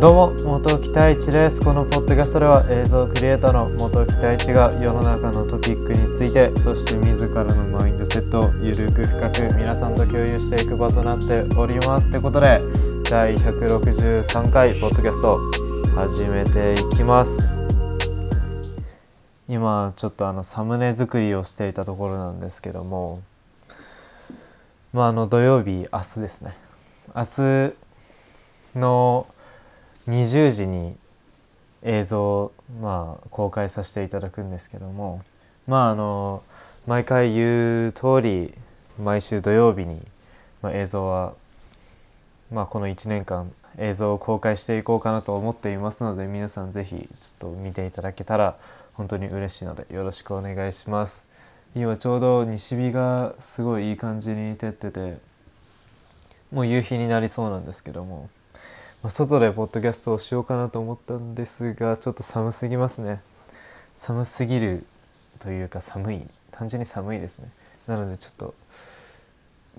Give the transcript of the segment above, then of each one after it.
どうも元木太一です。このポッドキャストでは映像クリエイターの元木太一が世の中のトピックについてそして自らのマインドセットをゆるく深く皆さんと共有していく場となっております。ってことで第163回ポッドキャスト始めていきます。今ちょっとあのサムネ作りをしていたところなんですけどもまああの土曜日明日ですね。明日の20時に映像をまあ公開させていただくんですけどもまああの毎回言う通り毎週土曜日に、まあ、映像は、まあ、この1年間映像を公開していこうかなと思っていますので皆さん是非ちょっと見ていただけたら本当に嬉しいのでよろしくお願いします。今ちょうど西日がすごいいい感じに照っててもう夕日になりそうなんですけどもま、外でポッドキャストをしようかなと思ったんですがちょっと寒すぎますね。寒すぎるというか寒い。単純に寒いですね。なのでちょっと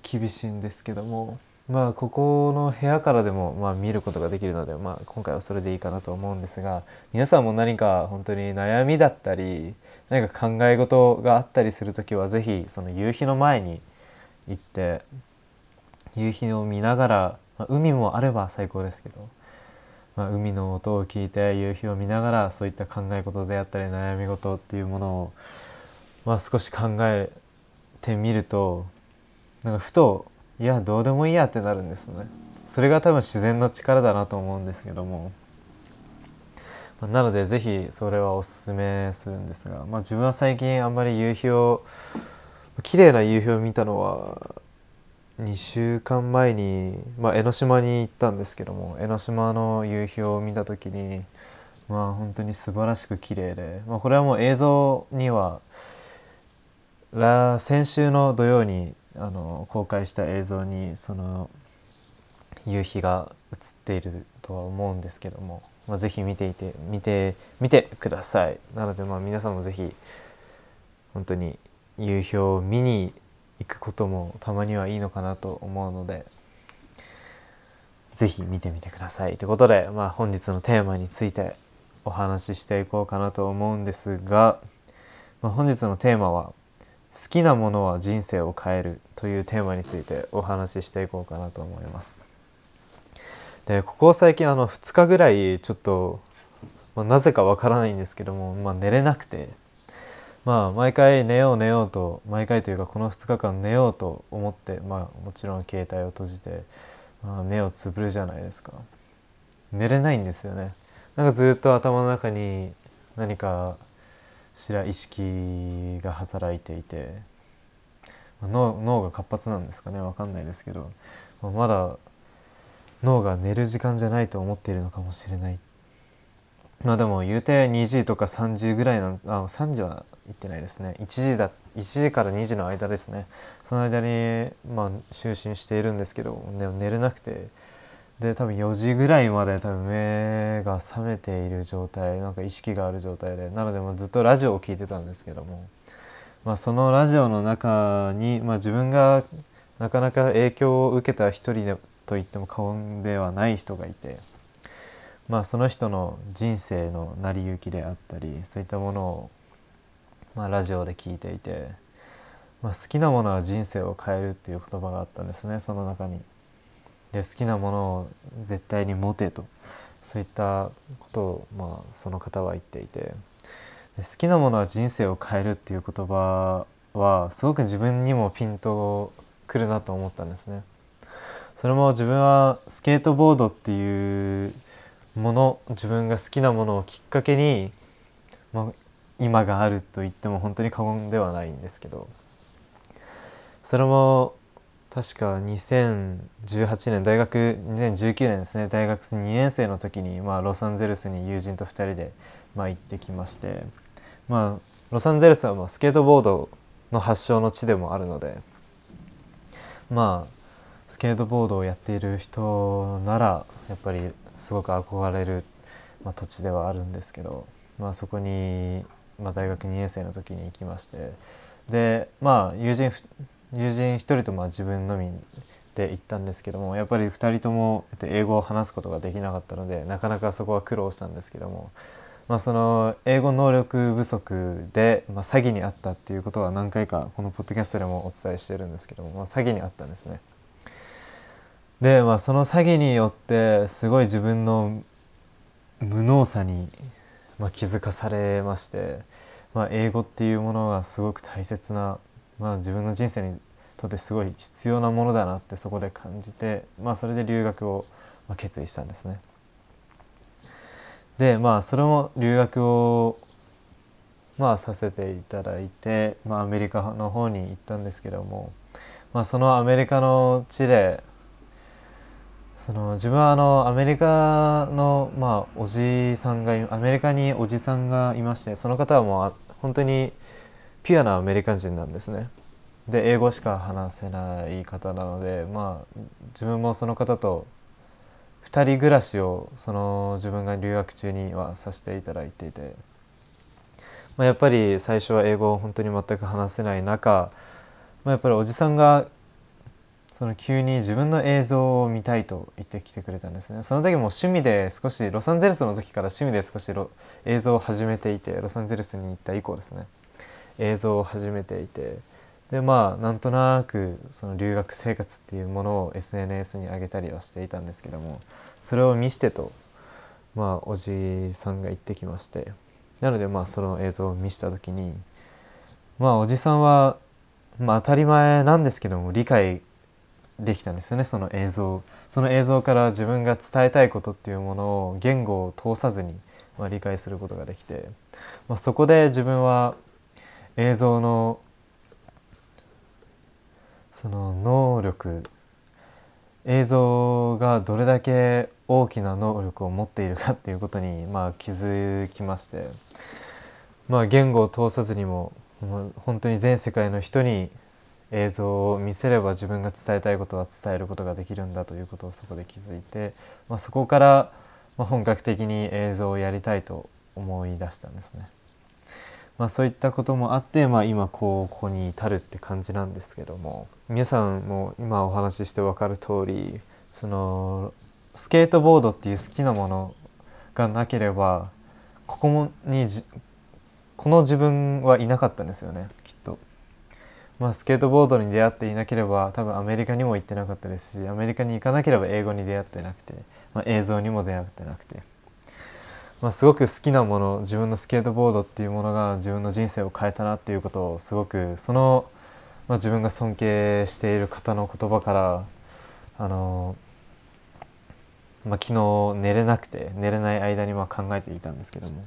厳しいんですけども。まあここの部屋からでもまあ見ることができるので、まあ、今回はそれでいいかなと思うんですが皆さんも何か本当に悩みだったり何か考え事があったりする時は是非その夕日の前に行って夕日を見ながらまあ、海もあれば最高ですけど、まあ、海の音を聞いて夕日を見ながらそういった考え事であったり悩み事っていうものを、まあ、少し考えてみるとなんかふといやどうでもいいやってなるんですね。それが多分自然の力だなと思うんですけども。なのでぜひそれはおすすめするんですが、まあ、自分は最近あんまり夕日を綺麗な夕日を見たのは2週間前に、まあ、江ノ島に行ったんですけども江ノ島の夕日を見た時にまあ本当に素晴らしく綺麗で、まあ、これはもう映像には先週の土曜にあの公開した映像にその夕日が映っているとは思うんですけども、まあ、ぜひ見ていて見て見てください。なのでまあ皆さんもぜひ本当に夕日を見に行くこともたまにはいいのかなと思うので是非見てみてくださいということで、まあ、本日のテーマについてお話ししていこうかなと思うんですが、まあ、本日のテーマは「好きなものは人生を変える」というテーマについてお話ししていこうかなと思います。でここ最近あの2日ぐらいちょっと、まあ、なぜかわからないんですけども、まあ、寝れなくてまあ毎回寝よう寝ようと毎回というかこの2日間寝ようと思ってまあもちろん携帯を閉じて、まあ、目をつぶるじゃないですか。寝れないんですよね。なんかずっと頭の中に何かしら意識が働いていて脳脳が活発なんですかね。分かんないですけどまだ脳が寝る時間じゃないと思っているのかもしれない。まあでも言うて2時とか3時ぐらいのあ3時は行ってないですね。1時だ1時から2時の間ですね。その間にまあ就寝しているんですけど、ね、寝れなくて。で多分4時ぐらいまで多分目が覚めている状態なんか意識がある状態でなのでもずっとラジオを聴いてたんですけども、まあ、そのラジオの中に、まあ、自分がなかなか影響を受けた一人でと言っても過言ではない人がいて。まあ、その人の人生の成り行きであったりそういったものをまあ、ラジオで聞いていて、まあ、好きなものは人生を変えるっていう言葉があったんですねその中に。で好きなものを絶対に持てとそういったことを、まあ、その方は言っていてで好きなものは人生を変えるっていう言葉はすごく自分にもピンとくるなと思ったんですね。それも自分はスケートボードっていうもの自分が好きなものをきっかけに、まあ、今があると言っても本当に過言ではないんですけどそれも確か2018年大学2019年ですね。大学2年生の時に、まあ、ロサンゼルスに友人と2人で、まあ、行ってきまして、まあ、ロサンゼルスはまあスケートボードの発祥の地でもあるのでまあスケートボードをやっている人ならやっぱりすごく憧れる、まあ、土地ではあるんですけど、まあ、そこにまあ、大学2年生の時に行きましてでまあ友人友人1人とまあ自分のみで行ったんですけどもやっぱり2人とも英語を話すことができなかったのでなかなかそこは苦労したんですけども、まあ、その英語能力不足で、まあ、詐欺にあったっていうことは何回かこのポッドキャストでもお伝えしてるんですけども、まあ、詐欺にあったんですね。で、まあ、その詐欺によってすごい自分の無能さに、まあ、気づかされまして、まあ、英語っていうものがすごく大切な、まあ、自分の人生にとってすごい必要なものだなってそこで感じて、まあ、それで留学を決意したんですね。でまあそれも留学をまあさせていただいて、まあ、アメリカの方に行ったんですけども、まあ、そのアメリカの地でその自分はあのアメリカの、まあ、おじさんがアメリカにおじさんがいましてその方はもう本当にピュアなアメリカ人なんですね。で英語しか話せない方なのでまあ自分もその方と2人暮らしをその自分が留学中にはさせていただいていて、まあ、やっぱり最初は英語を本当に全く話せない中、まあ、やっぱりおじさんがその急に自分の映像を見たいと言ってきてくれたんですね。その時も趣味で少しロサンゼルスの時から趣味で少し映像を始めていてロサンゼルスに行った以降ですね。映像を始めていて。でまあなんとなくその留学生活っていうものを SNS に上げたりはしていたんですけどもそれを見してとまあおじさんが言ってきまして。なのでまあその映像を見した時にまあおじさんはまあ当たり前なんですけども理解できたんですよねその映像。その映像から自分が伝えたいことっていうものを言語を通さずに、まあ、理解することができて、まあ、そこで自分は映像のその能力映像がどれだけ大きな能力を持っているかっていうことにまあ気づきまして、まあ、言語を通さずにも本当に全世界の人に映像を見せれば自分が伝えたいことは伝えることができるんだということをそこで気づいて、まあ、そこから本格的に映像をやりたいと思い出したんですね。まあ、そういったこともあって、まあ、今こうここに至るって感じなんですけども皆さんも今お話しして分かる通りそのスケートボードっていう好きなものがなければここにこの自分はいなかったんですよね。まあ、スケートボードに出会っていなければ多分アメリカにも行ってなかったですしアメリカに行かなければ英語に出会ってなくて、まあ、映像にも出会ってなくて。まあ、すごく好きなもの自分のスケートボードっていうものが自分の人生を変えたなっていうことをすごくその、まあ、自分が尊敬している方の言葉からあの、まあ、昨日寝れなくて寝れない間にま考えていたんですけども、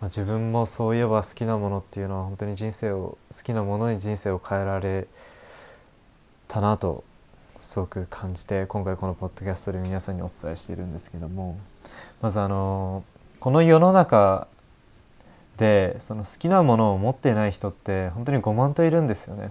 まあ、自分もそういえば好きなものっていうのは本当に人生を好きなものに人生を変えられたなとすごく感じて今回このポッドキャストで皆さんにお伝えしているんですけどもまずあのこの世の中でその好きなものを持ってない人って本当に5万といるんですよね。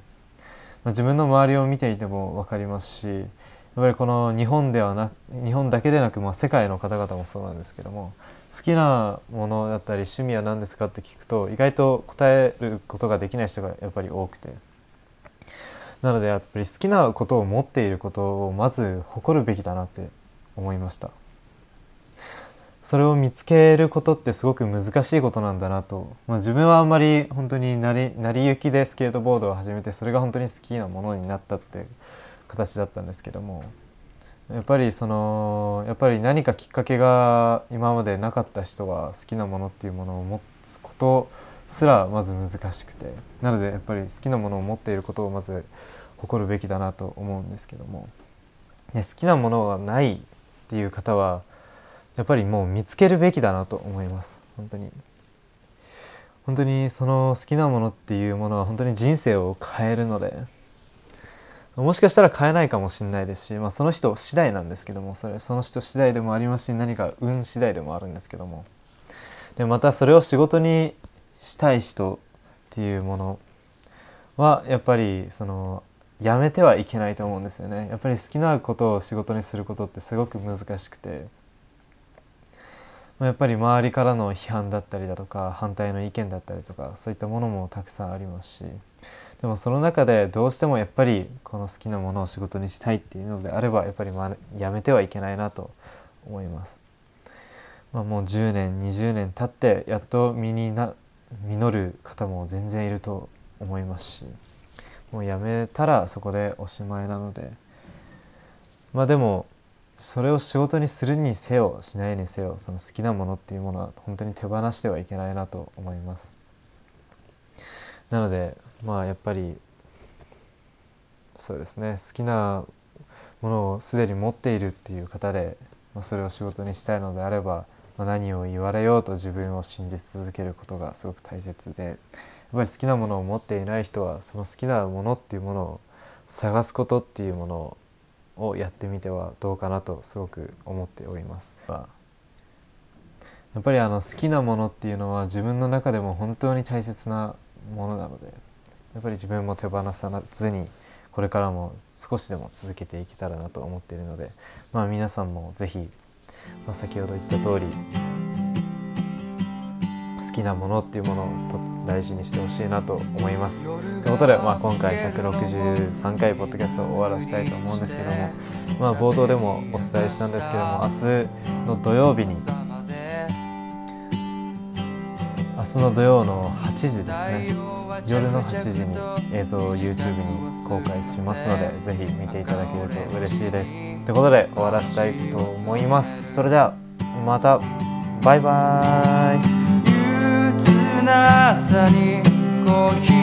まあ、自分の周りを見ていても分かりますしやっぱりこの日本ではな日本だけでなく、まあ、世界の方々もそうなんですけども好きなものだったり趣味は何ですかって聞くと意外と答えることができない人がやっぱり多くて。なのでやっぱり好きなことを持っていることをまず誇るべきだなって思いました。それを見つけることってすごく難しいことなんだなと、まあ、自分はあんまり本当に成り成り行きでスケートボードを始めてそれが本当に好きなものになったって形だったんですけども。やっぱりそのやっぱり何かきっかけが今までなかった人は好きなものっていうものを持つことすらまず難しくてなのでやっぱり好きなものを持っていることをまず誇るべきだなと思うんですけども、ね、好きなものがないっていう方はやっぱりもう見つけるべきだなと思います。本当に。本当にその好きなものっていうものは本当に人生を変えるのでもしかしたら変えないかもしれないですし、まあ、その人次第なんですけどもそれその人次第でもありますし何か運次第でもあるんですけども。でまたそれを仕事にしたい人っていうものはやっぱりそのやめてはいけないと思うんですよね。やっぱり好きなことを仕事にすることってすごく難しくて。まやっぱり周りからの批判だったりだとか反対の意見だったりとかそういったものもたくさんありますし。でもその中でどうしてもやっぱりこの好きなものを仕事にしたいっていうのであればやっぱりまやめてはいけないなと思います。まあ、もう10年20年経ってやっと身にな実る方も全然いると思いますしもうやめたらそこでおしまいなのでまあでもそれを仕事にするにせよしないにせよその好きなものっていうものは本当に手放してはいけないなと思いますなのでまあやっぱりそうですね好きなものをすでに持っているっていう方で、まあ、それを仕事にしたいのであれば、まあ、何を言われようと自分を信じ続けることがすごく大切でやっぱり好きなものを持っていない人はその好きなものっていうものを探すことっていうものをやってみてはどうかなとすごく思っております。やっぱりあの好きなものっていうのは自分の中でも本当に大切なものなのでやっぱり自分も手放さずにこれからも少しでも続けていけたらなと思っているので、まあ、皆さんも是非、まあ、先ほど言った通り好きなものっていうものをと大事にしてほしいなと思います。ということで、まあ、今回163回ポッドキャストを終わらせたいと思うんですけども、まあ、冒頭でもお伝えしたんですけども明日の土曜日に明日の土曜の8時ですね。夜の8時に映像を YouTube に公開しますのでぜひ見ていただけると嬉しいです。ということで終わらせたいと思います。それではまた。バイバイ。な朝にコーヒ